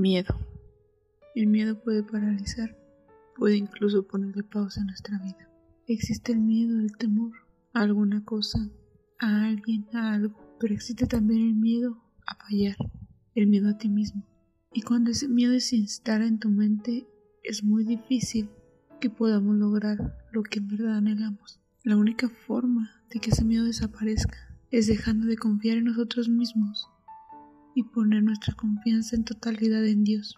Miedo. El miedo puede paralizar, puede incluso ponerle pausa a nuestra vida. Existe el miedo, el temor a alguna cosa, a alguien, a algo, pero existe también el miedo a fallar, el miedo a ti mismo. Y cuando ese miedo se instala en tu mente, es muy difícil que podamos lograr lo que en verdad anhelamos. La única forma de que ese miedo desaparezca es dejando de confiar en nosotros mismos y poner nuestra confianza en totalidad en Dios.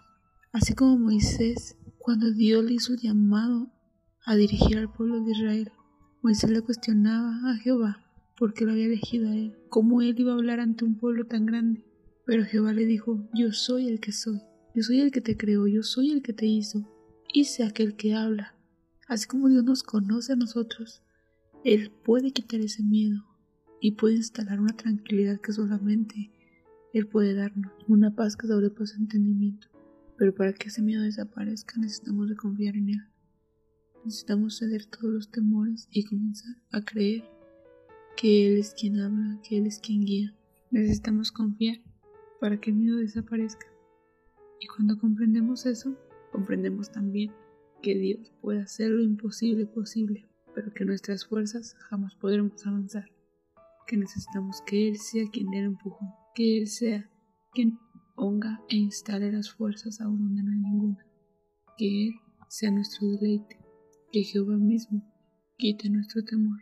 Así como Moisés, cuando Dios le hizo llamado a dirigir al pueblo de Israel, Moisés le cuestionaba a Jehová por qué lo había elegido a él, cómo él iba a hablar ante un pueblo tan grande. Pero Jehová le dijo, yo soy el que soy, yo soy el que te creó, yo soy el que te hizo, hice aquel que habla. Así como Dios nos conoce a nosotros, Él puede quitar ese miedo y puede instalar una tranquilidad que solamente él puede darnos una paz que sobrepasa entendimiento. Pero para que ese miedo desaparezca necesitamos de confiar en Él. Necesitamos ceder todos los temores y comenzar a creer que Él es quien habla, que Él es quien guía. Necesitamos confiar para que el miedo desaparezca. Y cuando comprendemos eso, comprendemos también que Dios puede hacer lo imposible posible, pero que nuestras fuerzas jamás podremos avanzar. Que necesitamos que Él sea quien dé el empujón que Él sea quien ponga e instale las fuerzas aún donde no hay ninguna, que Él sea nuestro deleite, que Jehová mismo quite nuestro temor.